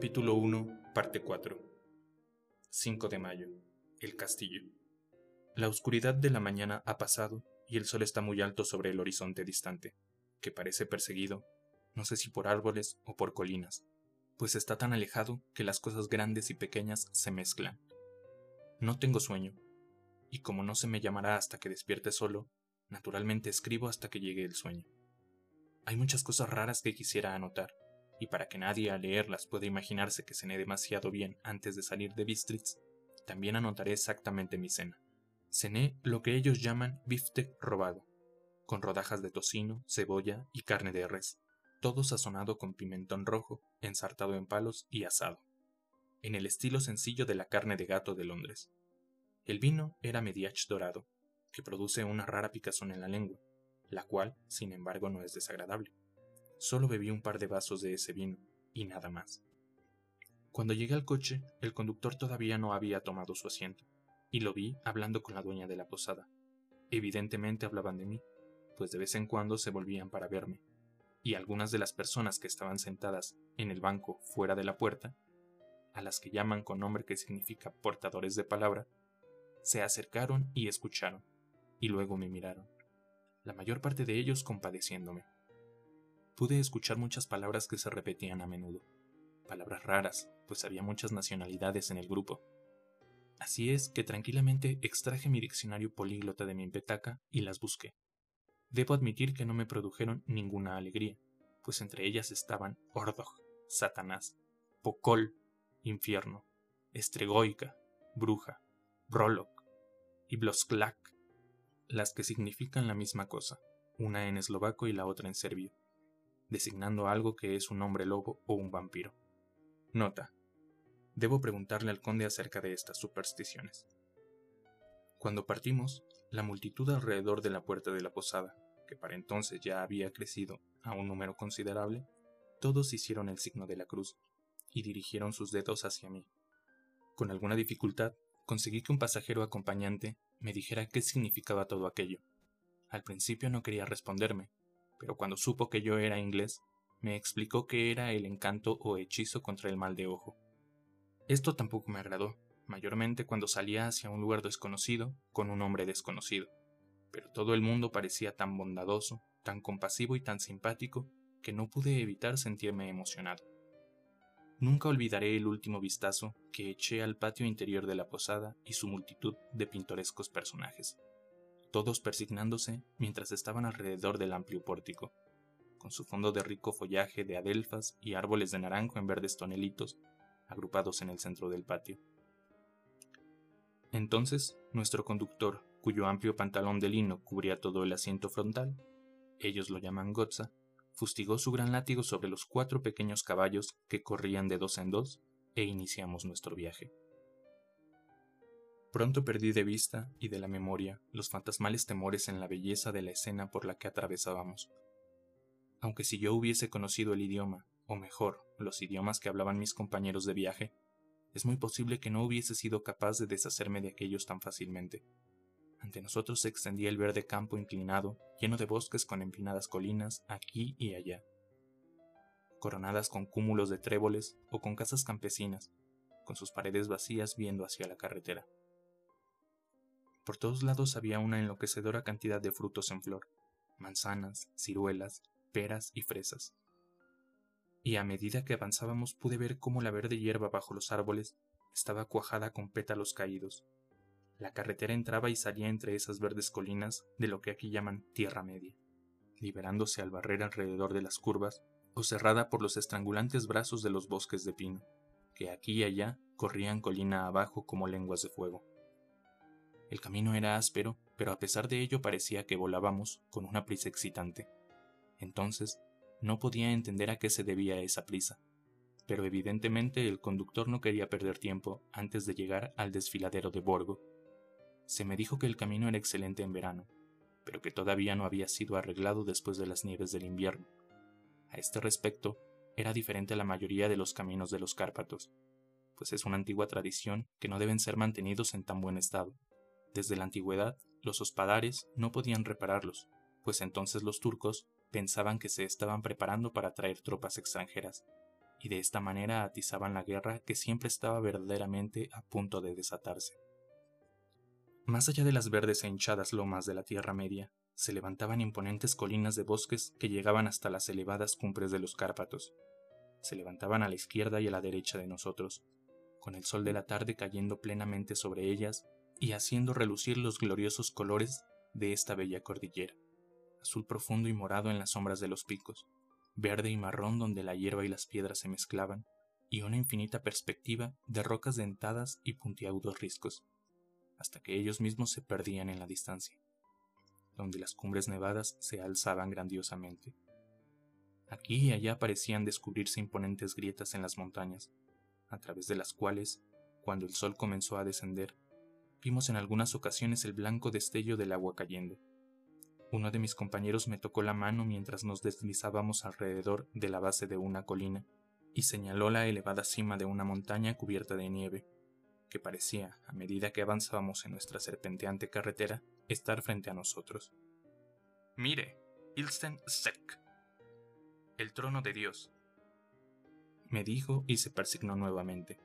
Capítulo 1, parte 4. 5 de mayo. El castillo. La oscuridad de la mañana ha pasado y el sol está muy alto sobre el horizonte distante, que parece perseguido, no sé si por árboles o por colinas, pues está tan alejado que las cosas grandes y pequeñas se mezclan. No tengo sueño, y como no se me llamará hasta que despierte solo, naturalmente escribo hasta que llegue el sueño. Hay muchas cosas raras que quisiera anotar, y para que nadie al leerlas pueda imaginarse que cené demasiado bien antes de salir de Bistritz, también anotaré exactamente mi cena. Cené lo que ellos llaman biftec robado, con rodajas de tocino, cebolla y carne de res, todo sazonado con pimentón rojo, ensartado en palos y asado, en el estilo sencillo de la carne de gato de Londres. El vino era mediach dorado, que produce una rara picazón en la lengua, la cual, sin embargo, no es desagradable. Solo bebí un par de vasos de ese vino, y nada más. Cuando llegué al coche, el conductor todavía no había tomado su asiento, y lo vi hablando con la dueña de la posada. Evidentemente hablaban de mí, pues de vez en cuando se volvían para verme, y algunas de las personas que estaban sentadas en el banco fuera de la puerta, a las que llaman con nombre que significa portadores de palabra, se acercaron y escucharon, y luego me miraron, la mayor parte de ellos compadeciéndome pude escuchar muchas palabras que se repetían a menudo, palabras raras, pues había muchas nacionalidades en el grupo. Así es que tranquilamente extraje mi diccionario políglota de mi petaca y las busqué. Debo admitir que no me produjeron ninguna alegría, pues entre ellas estaban Ordog, Satanás, Pocol, infierno, Estregoica, bruja, Brolok y Blosklak, las que significan la misma cosa, una en eslovaco y la otra en serbio designando algo que es un hombre lobo o un vampiro. Nota. Debo preguntarle al conde acerca de estas supersticiones. Cuando partimos, la multitud alrededor de la puerta de la posada, que para entonces ya había crecido a un número considerable, todos hicieron el signo de la cruz y dirigieron sus dedos hacia mí. Con alguna dificultad, conseguí que un pasajero acompañante me dijera qué significaba todo aquello. Al principio no quería responderme, pero cuando supo que yo era inglés, me explicó que era el encanto o hechizo contra el mal de ojo. Esto tampoco me agradó, mayormente cuando salía hacia un lugar desconocido con un hombre desconocido, pero todo el mundo parecía tan bondadoso, tan compasivo y tan simpático que no pude evitar sentirme emocionado. Nunca olvidaré el último vistazo que eché al patio interior de la posada y su multitud de pintorescos personajes todos persignándose mientras estaban alrededor del amplio pórtico, con su fondo de rico follaje de adelfas y árboles de naranjo en verdes tonelitos, agrupados en el centro del patio. Entonces, nuestro conductor, cuyo amplio pantalón de lino cubría todo el asiento frontal, ellos lo llaman Gotza, fustigó su gran látigo sobre los cuatro pequeños caballos que corrían de dos en dos, e iniciamos nuestro viaje. Pronto perdí de vista y de la memoria los fantasmales temores en la belleza de la escena por la que atravesábamos. Aunque si yo hubiese conocido el idioma, o mejor, los idiomas que hablaban mis compañeros de viaje, es muy posible que no hubiese sido capaz de deshacerme de aquellos tan fácilmente. Ante nosotros se extendía el verde campo inclinado, lleno de bosques con empinadas colinas aquí y allá, coronadas con cúmulos de tréboles o con casas campesinas, con sus paredes vacías viendo hacia la carretera. Por todos lados había una enloquecedora cantidad de frutos en flor, manzanas, ciruelas, peras y fresas. Y a medida que avanzábamos pude ver cómo la verde hierba bajo los árboles estaba cuajada con pétalos caídos. La carretera entraba y salía entre esas verdes colinas de lo que aquí llaman Tierra Media, liberándose al barrer alrededor de las curvas o cerrada por los estrangulantes brazos de los bosques de pino, que aquí y allá corrían colina abajo como lenguas de fuego. El camino era áspero, pero a pesar de ello parecía que volábamos con una prisa excitante. Entonces, no podía entender a qué se debía esa prisa, pero evidentemente el conductor no quería perder tiempo antes de llegar al desfiladero de Borgo. Se me dijo que el camino era excelente en verano, pero que todavía no había sido arreglado después de las nieves del invierno. A este respecto, era diferente a la mayoría de los caminos de los Cárpatos, pues es una antigua tradición que no deben ser mantenidos en tan buen estado. Desde la antigüedad, los hospadares no podían repararlos, pues entonces los turcos pensaban que se estaban preparando para traer tropas extranjeras, y de esta manera atizaban la guerra que siempre estaba verdaderamente a punto de desatarse. Más allá de las verdes e hinchadas lomas de la Tierra Media, se levantaban imponentes colinas de bosques que llegaban hasta las elevadas cumbres de los Cárpatos. Se levantaban a la izquierda y a la derecha de nosotros, con el sol de la tarde cayendo plenamente sobre ellas y haciendo relucir los gloriosos colores de esta bella cordillera, azul profundo y morado en las sombras de los picos, verde y marrón donde la hierba y las piedras se mezclaban, y una infinita perspectiva de rocas dentadas y puntiagudos riscos, hasta que ellos mismos se perdían en la distancia, donde las cumbres nevadas se alzaban grandiosamente. Aquí y allá parecían descubrirse imponentes grietas en las montañas, a través de las cuales, cuando el sol comenzó a descender, vimos en algunas ocasiones el blanco destello del agua cayendo. Uno de mis compañeros me tocó la mano mientras nos deslizábamos alrededor de la base de una colina y señaló la elevada cima de una montaña cubierta de nieve, que parecía, a medida que avanzábamos en nuestra serpenteante carretera, estar frente a nosotros. Mire, Ilsten Sek, el trono de Dios, me dijo y se persignó nuevamente.